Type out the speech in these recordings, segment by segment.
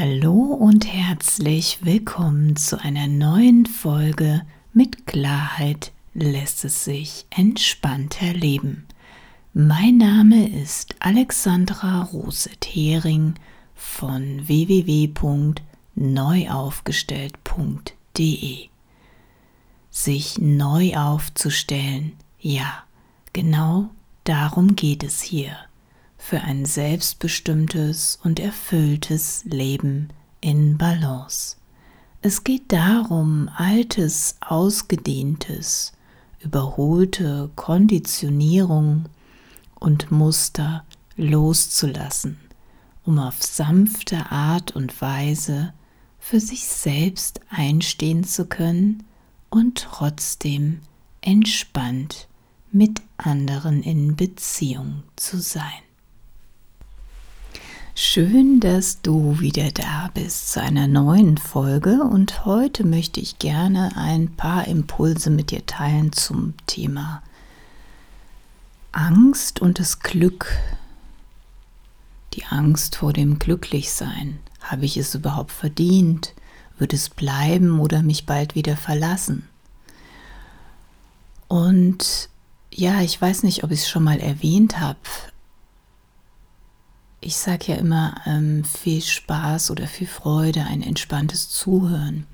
Hallo und herzlich willkommen zu einer neuen Folge mit Klarheit lässt es sich entspannter leben. Mein Name ist Alexandra Rose-Thering von www.neuaufgestellt.de. Sich neu aufzustellen, ja, genau darum geht es hier für ein selbstbestimmtes und erfülltes Leben in Balance. Es geht darum, altes, ausgedehntes, überholte Konditionierung und Muster loszulassen, um auf sanfte Art und Weise für sich selbst einstehen zu können und trotzdem entspannt mit anderen in Beziehung zu sein. Schön, dass du wieder da bist zu einer neuen Folge und heute möchte ich gerne ein paar Impulse mit dir teilen zum Thema Angst und das Glück. Die Angst vor dem Glücklichsein. Habe ich es überhaupt verdient? Wird es bleiben oder mich bald wieder verlassen? Und ja, ich weiß nicht, ob ich es schon mal erwähnt habe, ich sage ja immer ähm, viel Spaß oder viel Freude, ein entspanntes Zuhören.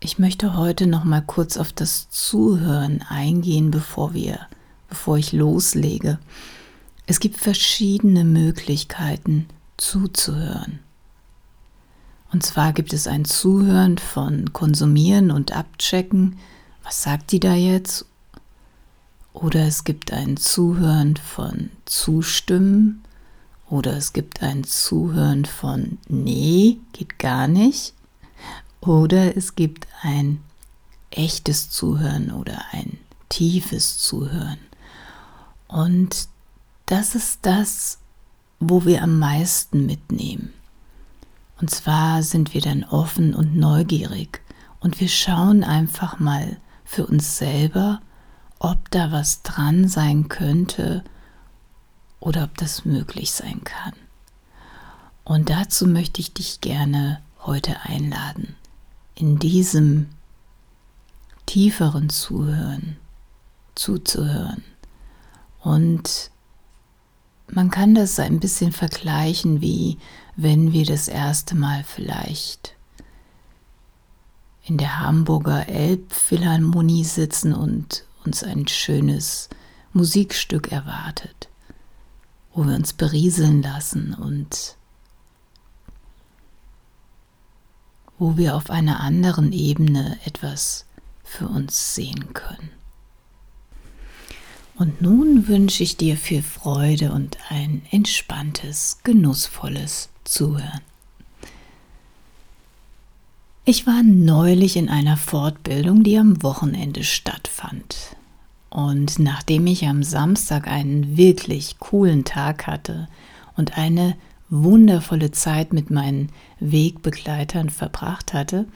Ich möchte heute noch mal kurz auf das Zuhören eingehen, bevor wir, bevor ich loslege. Es gibt verschiedene Möglichkeiten zuzuhören. Und zwar gibt es ein Zuhören von Konsumieren und Abchecken. Was sagt die da jetzt? Oder es gibt ein Zuhören von Zustimmen oder es gibt ein Zuhören von Nee, geht gar nicht. Oder es gibt ein echtes Zuhören oder ein tiefes Zuhören. Und das ist das, wo wir am meisten mitnehmen. Und zwar sind wir dann offen und neugierig und wir schauen einfach mal für uns selber, ob da was dran sein könnte oder ob das möglich sein kann. Und dazu möchte ich dich gerne heute einladen, in diesem tieferen Zuhören zuzuhören. Und man kann das ein bisschen vergleichen, wie wenn wir das erste Mal vielleicht in der Hamburger Elbphilharmonie sitzen und uns ein schönes Musikstück erwartet wo wir uns berieseln lassen und wo wir auf einer anderen Ebene etwas für uns sehen können. Und nun wünsche ich dir viel Freude und ein entspanntes, genussvolles Zuhören. Ich war neulich in einer Fortbildung, die am Wochenende stattfand. Und nachdem ich am Samstag einen wirklich coolen Tag hatte und eine wundervolle Zeit mit meinen Wegbegleitern verbracht hatte,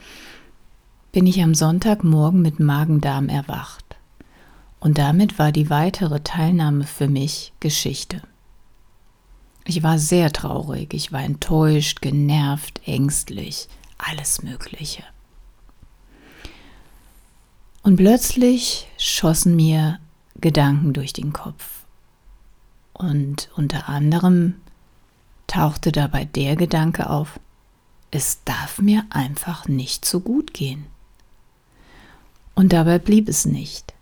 bin ich am Sonntagmorgen mit Magen-Darm erwacht. Und damit war die weitere Teilnahme für mich Geschichte. Ich war sehr traurig, ich war enttäuscht, genervt, ängstlich, alles Mögliche. Und plötzlich schossen mir Gedanken durch den Kopf. Und unter anderem tauchte dabei der Gedanke auf, es darf mir einfach nicht so gut gehen. Und dabei blieb es nicht.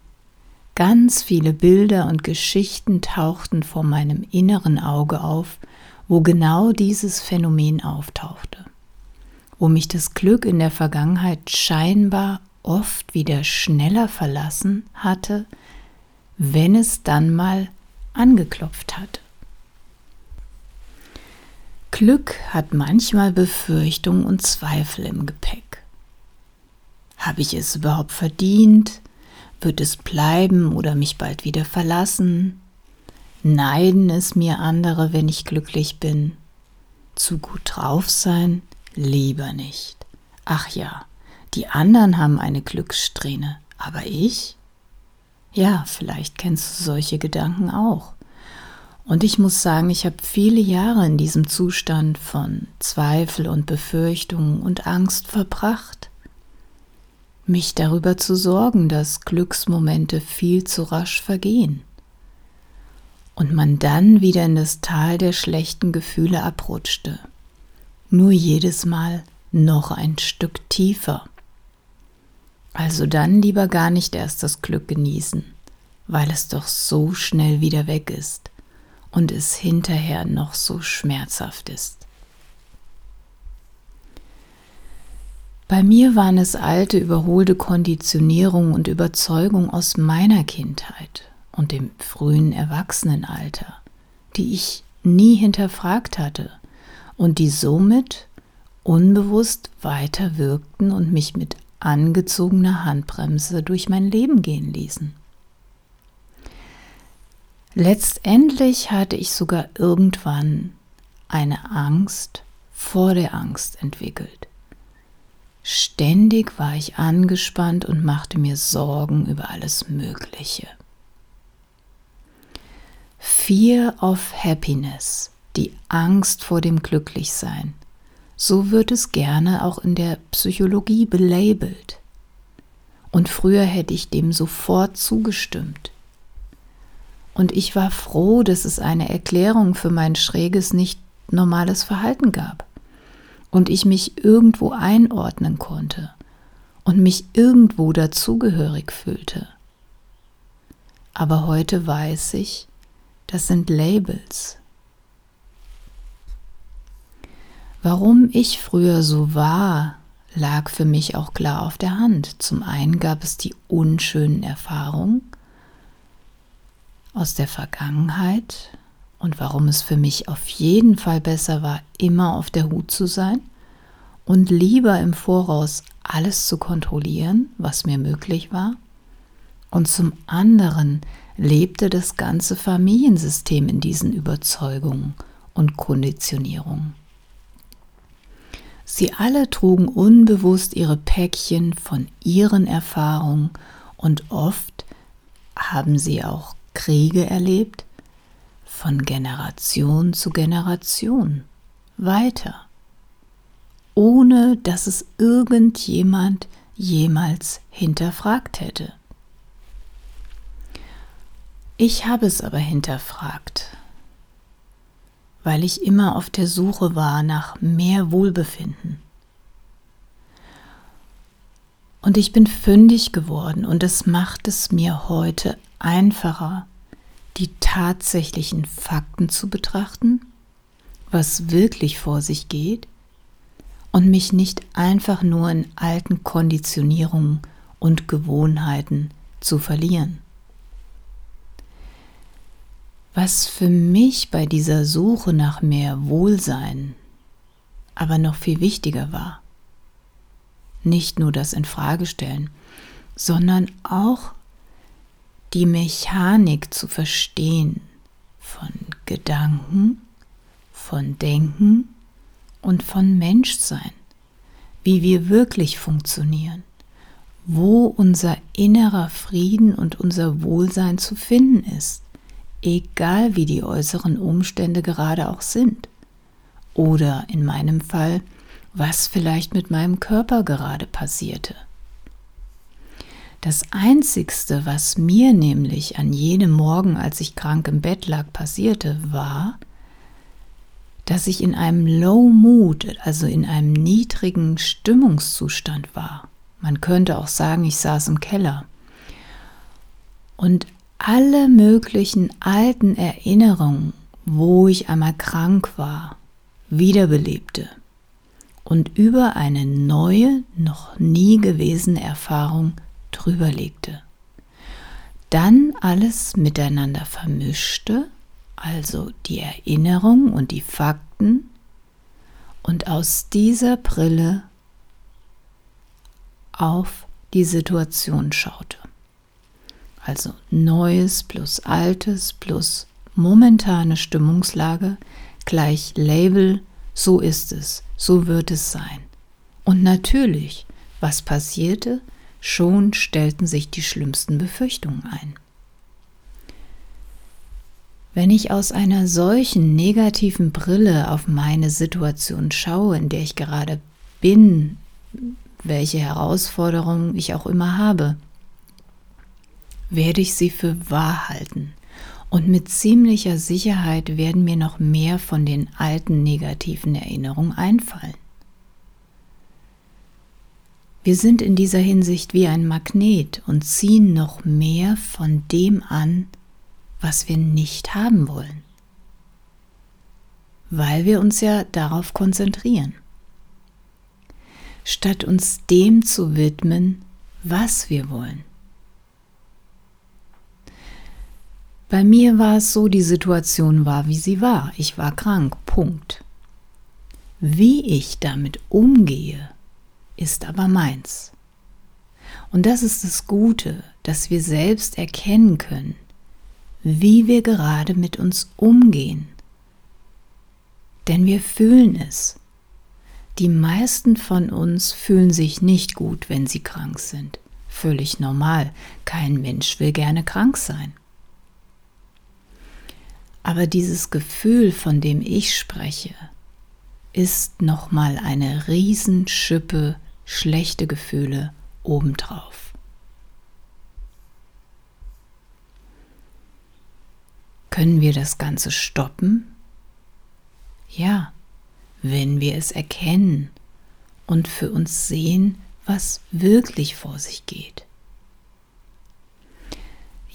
Ganz viele Bilder und Geschichten tauchten vor meinem inneren Auge auf, wo genau dieses Phänomen auftauchte, wo mich das Glück in der Vergangenheit scheinbar oft wieder schneller verlassen hatte, wenn es dann mal angeklopft hatte. Glück hat manchmal Befürchtung und Zweifel im Gepäck. Habe ich es überhaupt verdient? Wird es bleiben oder mich bald wieder verlassen? Neiden es mir andere, wenn ich glücklich bin? Zu gut drauf sein? Lieber nicht. Ach ja, die anderen haben eine Glückssträhne, aber ich? Ja, vielleicht kennst du solche Gedanken auch. Und ich muss sagen, ich habe viele Jahre in diesem Zustand von Zweifel und Befürchtung und Angst verbracht, mich darüber zu sorgen, dass Glücksmomente viel zu rasch vergehen und man dann wieder in das Tal der schlechten Gefühle abrutschte, nur jedes Mal noch ein Stück tiefer. Also dann lieber gar nicht erst das Glück genießen, weil es doch so schnell wieder weg ist und es hinterher noch so schmerzhaft ist. Bei mir waren es alte, überholte Konditionierung und Überzeugung aus meiner Kindheit und dem frühen Erwachsenenalter, die ich nie hinterfragt hatte und die somit unbewusst weiter wirkten und mich mit angezogener Handbremse durch mein Leben gehen ließen. Letztendlich hatte ich sogar irgendwann eine Angst vor der Angst entwickelt. Ständig war ich angespannt und machte mir Sorgen über alles Mögliche. Fear of Happiness, die Angst vor dem Glücklichsein, so wird es gerne auch in der Psychologie belabelt. Und früher hätte ich dem sofort zugestimmt. Und ich war froh, dass es eine Erklärung für mein schräges, nicht normales Verhalten gab. Und ich mich irgendwo einordnen konnte und mich irgendwo dazugehörig fühlte. Aber heute weiß ich, das sind Labels. Warum ich früher so war, lag für mich auch klar auf der Hand. Zum einen gab es die unschönen Erfahrungen, aus der Vergangenheit und warum es für mich auf jeden Fall besser war, immer auf der Hut zu sein und lieber im Voraus alles zu kontrollieren, was mir möglich war. Und zum anderen lebte das ganze Familiensystem in diesen Überzeugungen und Konditionierungen. Sie alle trugen unbewusst ihre Päckchen von ihren Erfahrungen und oft haben sie auch Kriege erlebt, von Generation zu Generation weiter, ohne dass es irgendjemand jemals hinterfragt hätte. Ich habe es aber hinterfragt, weil ich immer auf der Suche war nach mehr Wohlbefinden. Und ich bin fündig geworden und es macht es mir heute einfacher, die tatsächlichen Fakten zu betrachten, was wirklich vor sich geht, und mich nicht einfach nur in alten Konditionierungen und Gewohnheiten zu verlieren. Was für mich bei dieser Suche nach mehr Wohlsein aber noch viel wichtiger war, nicht nur das Infragestellen, sondern auch die Mechanik zu verstehen von Gedanken, von Denken und von Menschsein, wie wir wirklich funktionieren, wo unser innerer Frieden und unser Wohlsein zu finden ist, egal wie die äußeren Umstände gerade auch sind. Oder in meinem Fall, was vielleicht mit meinem Körper gerade passierte. Das Einzigste, was mir nämlich an jenem Morgen, als ich krank im Bett lag, passierte, war, dass ich in einem Low Mood, also in einem niedrigen Stimmungszustand war. Man könnte auch sagen, ich saß im Keller. Und alle möglichen alten Erinnerungen, wo ich einmal krank war, wiederbelebte und über eine neue, noch nie gewesene Erfahrung drüber legte. Dann alles miteinander vermischte, also die Erinnerung und die Fakten, und aus dieser Brille auf die Situation schaute. Also Neues plus Altes plus momentane Stimmungslage gleich Label, so ist es, so wird es sein. Und natürlich, was passierte, Schon stellten sich die schlimmsten Befürchtungen ein. Wenn ich aus einer solchen negativen Brille auf meine Situation schaue, in der ich gerade bin, welche Herausforderungen ich auch immer habe, werde ich sie für wahr halten. Und mit ziemlicher Sicherheit werden mir noch mehr von den alten negativen Erinnerungen einfallen. Wir sind in dieser Hinsicht wie ein Magnet und ziehen noch mehr von dem an, was wir nicht haben wollen, weil wir uns ja darauf konzentrieren. Statt uns dem zu widmen, was wir wollen. Bei mir war es so, die Situation war, wie sie war. Ich war krank, Punkt. Wie ich damit umgehe, ist aber meins. Und das ist das Gute, dass wir selbst erkennen können, wie wir gerade mit uns umgehen. Denn wir fühlen es. Die meisten von uns fühlen sich nicht gut, wenn sie krank sind. Völlig normal. Kein Mensch will gerne krank sein. Aber dieses Gefühl, von dem ich spreche, ist nochmal eine Riesenschippe schlechte Gefühle obendrauf. Können wir das Ganze stoppen? Ja, wenn wir es erkennen und für uns sehen, was wirklich vor sich geht.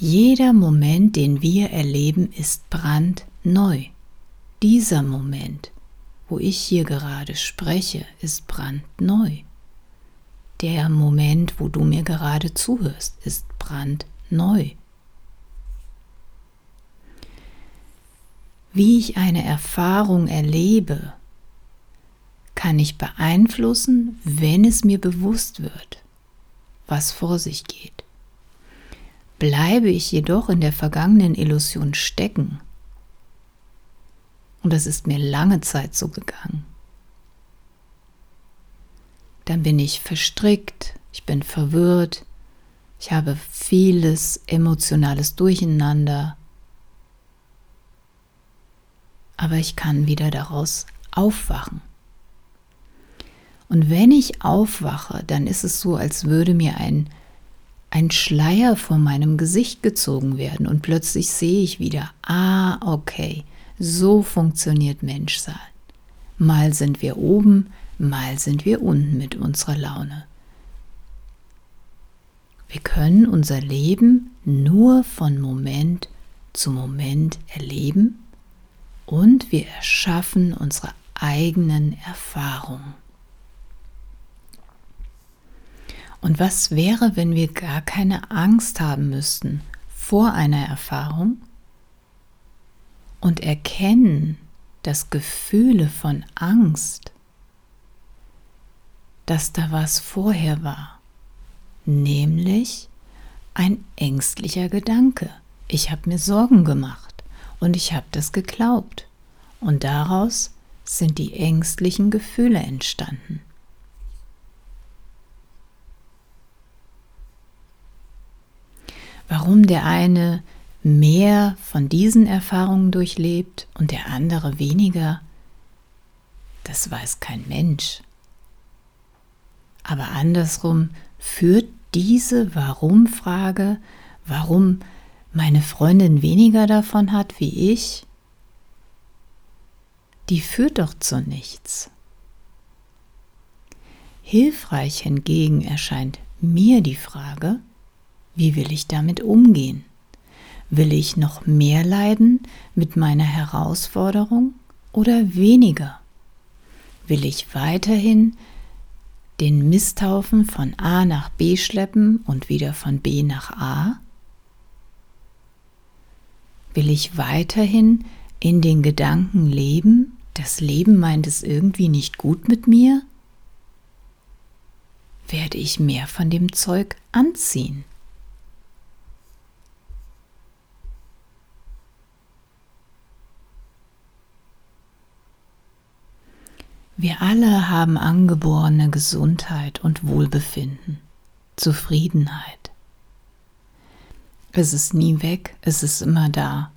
Jeder Moment, den wir erleben, ist brandneu. Dieser Moment, wo ich hier gerade spreche, ist brandneu. Der Moment, wo du mir gerade zuhörst, ist brandneu. Wie ich eine Erfahrung erlebe, kann ich beeinflussen, wenn es mir bewusst wird, was vor sich geht. Bleibe ich jedoch in der vergangenen Illusion stecken, und das ist mir lange Zeit so gegangen, dann bin ich verstrickt, ich bin verwirrt, ich habe vieles emotionales Durcheinander, aber ich kann wieder daraus aufwachen. Und wenn ich aufwache, dann ist es so, als würde mir ein, ein Schleier vor meinem Gesicht gezogen werden und plötzlich sehe ich wieder, ah, okay, so funktioniert Menschsein. Mal sind wir oben, mal sind wir unten mit unserer Laune. Wir können unser Leben nur von Moment zu Moment erleben und wir erschaffen unsere eigenen Erfahrungen. Und was wäre, wenn wir gar keine Angst haben müssten vor einer Erfahrung und erkennen, dass Gefühle von Angst dass da was vorher war, nämlich ein ängstlicher Gedanke. Ich habe mir Sorgen gemacht und ich habe das geglaubt und daraus sind die ängstlichen Gefühle entstanden. Warum der eine mehr von diesen Erfahrungen durchlebt und der andere weniger, das weiß kein Mensch. Aber andersrum führt diese Warum-Frage, warum meine Freundin weniger davon hat wie ich, die führt doch zu nichts. Hilfreich hingegen erscheint mir die Frage, wie will ich damit umgehen? Will ich noch mehr leiden mit meiner Herausforderung oder weniger? Will ich weiterhin den Misthaufen von A nach B schleppen und wieder von B nach A? Will ich weiterhin in den Gedanken leben, das Leben meint es irgendwie nicht gut mit mir? Werde ich mehr von dem Zeug anziehen? Wir alle haben angeborene Gesundheit und Wohlbefinden, Zufriedenheit. Es ist nie weg, es ist immer da.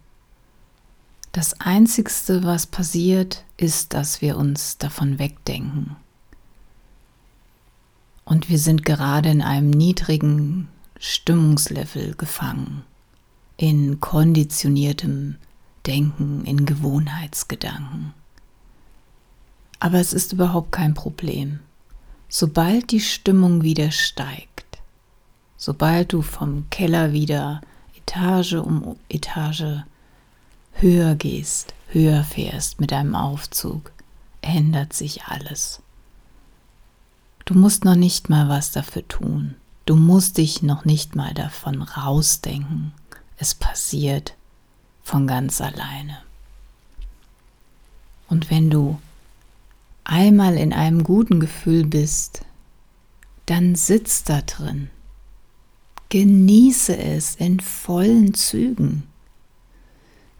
Das Einzigste, was passiert, ist, dass wir uns davon wegdenken. Und wir sind gerade in einem niedrigen Stimmungslevel gefangen, in konditioniertem Denken, in Gewohnheitsgedanken. Aber es ist überhaupt kein Problem. Sobald die Stimmung wieder steigt, sobald du vom Keller wieder Etage um Etage höher gehst, höher fährst mit deinem Aufzug, ändert sich alles. Du musst noch nicht mal was dafür tun. Du musst dich noch nicht mal davon rausdenken. Es passiert von ganz alleine. Und wenn du einmal in einem guten Gefühl bist, dann sitz da drin. Genieße es in vollen Zügen.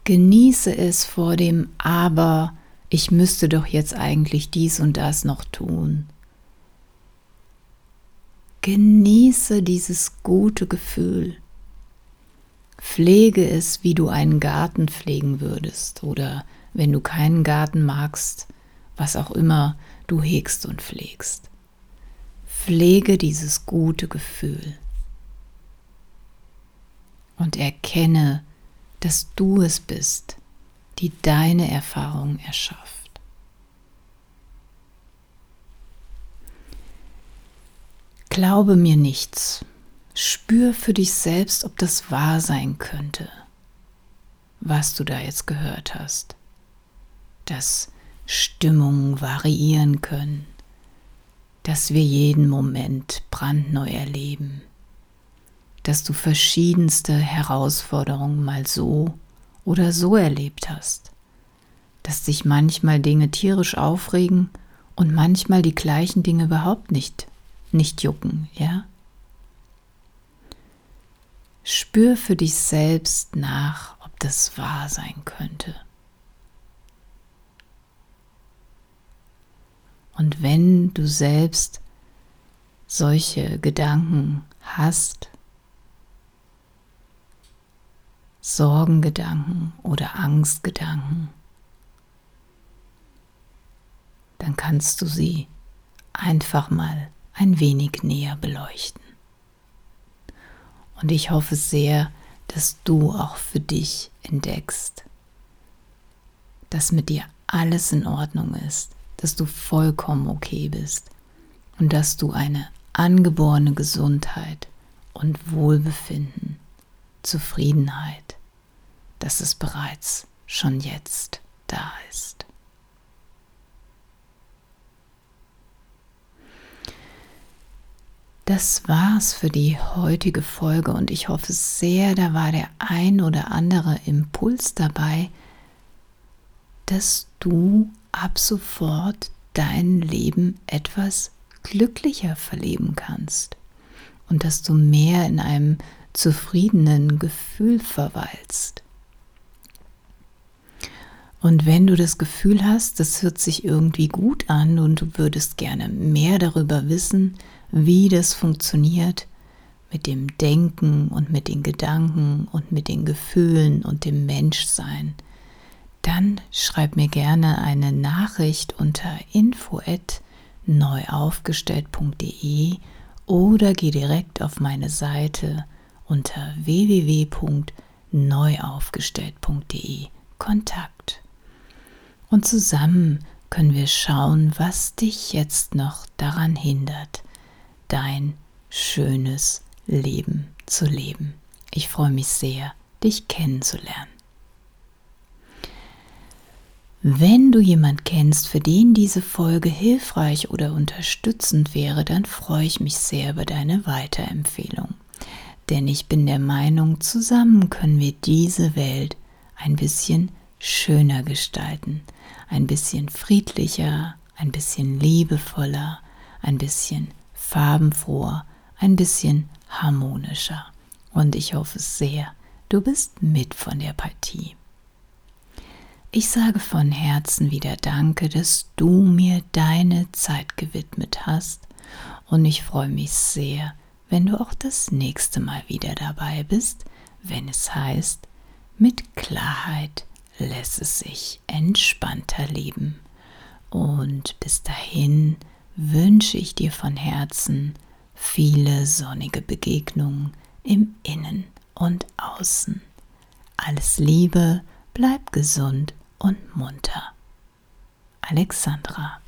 Genieße es vor dem Aber, ich müsste doch jetzt eigentlich dies und das noch tun. Genieße dieses gute Gefühl. Pflege es, wie du einen Garten pflegen würdest oder wenn du keinen Garten magst, was auch immer du hegst und pflegst. Pflege dieses gute Gefühl und erkenne, dass du es bist, die deine Erfahrung erschafft. Glaube mir nichts. Spür für dich selbst, ob das wahr sein könnte, was du da jetzt gehört hast. Dass Stimmungen variieren können, dass wir jeden Moment brandneu erleben dass du verschiedenste Herausforderungen mal so oder so erlebt hast, dass dich manchmal Dinge tierisch aufregen und manchmal die gleichen Dinge überhaupt nicht, nicht jucken, ja? Spür für dich selbst nach, ob das wahr sein könnte. Und wenn du selbst solche Gedanken hast, Sorgengedanken oder Angstgedanken, dann kannst du sie einfach mal ein wenig näher beleuchten. Und ich hoffe sehr, dass du auch für dich entdeckst, dass mit dir alles in Ordnung ist, dass du vollkommen okay bist und dass du eine angeborene Gesundheit und Wohlbefinden, Zufriedenheit dass es bereits schon jetzt da ist. Das war's für die heutige Folge und ich hoffe sehr, da war der ein oder andere Impuls dabei, dass du ab sofort dein Leben etwas glücklicher verleben kannst und dass du mehr in einem zufriedenen Gefühl verweilst. Und wenn du das Gefühl hast, das hört sich irgendwie gut an und du würdest gerne mehr darüber wissen, wie das funktioniert mit dem Denken und mit den Gedanken und mit den Gefühlen und dem Menschsein, dann schreib mir gerne eine Nachricht unter info@neuaufgestellt.de oder geh direkt auf meine Seite unter www.neuaufgestellt.de Kontakt. Und zusammen können wir schauen, was dich jetzt noch daran hindert, dein schönes Leben zu leben. Ich freue mich sehr, dich kennenzulernen. Wenn du jemand kennst, für den diese Folge hilfreich oder unterstützend wäre, dann freue ich mich sehr über deine Weiterempfehlung. Denn ich bin der Meinung, zusammen können wir diese Welt ein bisschen schöner gestalten, ein bisschen friedlicher, ein bisschen liebevoller, ein bisschen farbenfroher, ein bisschen harmonischer. Und ich hoffe sehr, du bist mit von der Partie. Ich sage von Herzen wieder Danke, dass du mir deine Zeit gewidmet hast und ich freue mich sehr, wenn du auch das nächste Mal wieder dabei bist, wenn es heißt, mit Klarheit lässt es sich entspannter leben. Und bis dahin wünsche ich dir von Herzen viele sonnige Begegnungen im Innen und Außen. Alles Liebe, bleib gesund und munter. Alexandra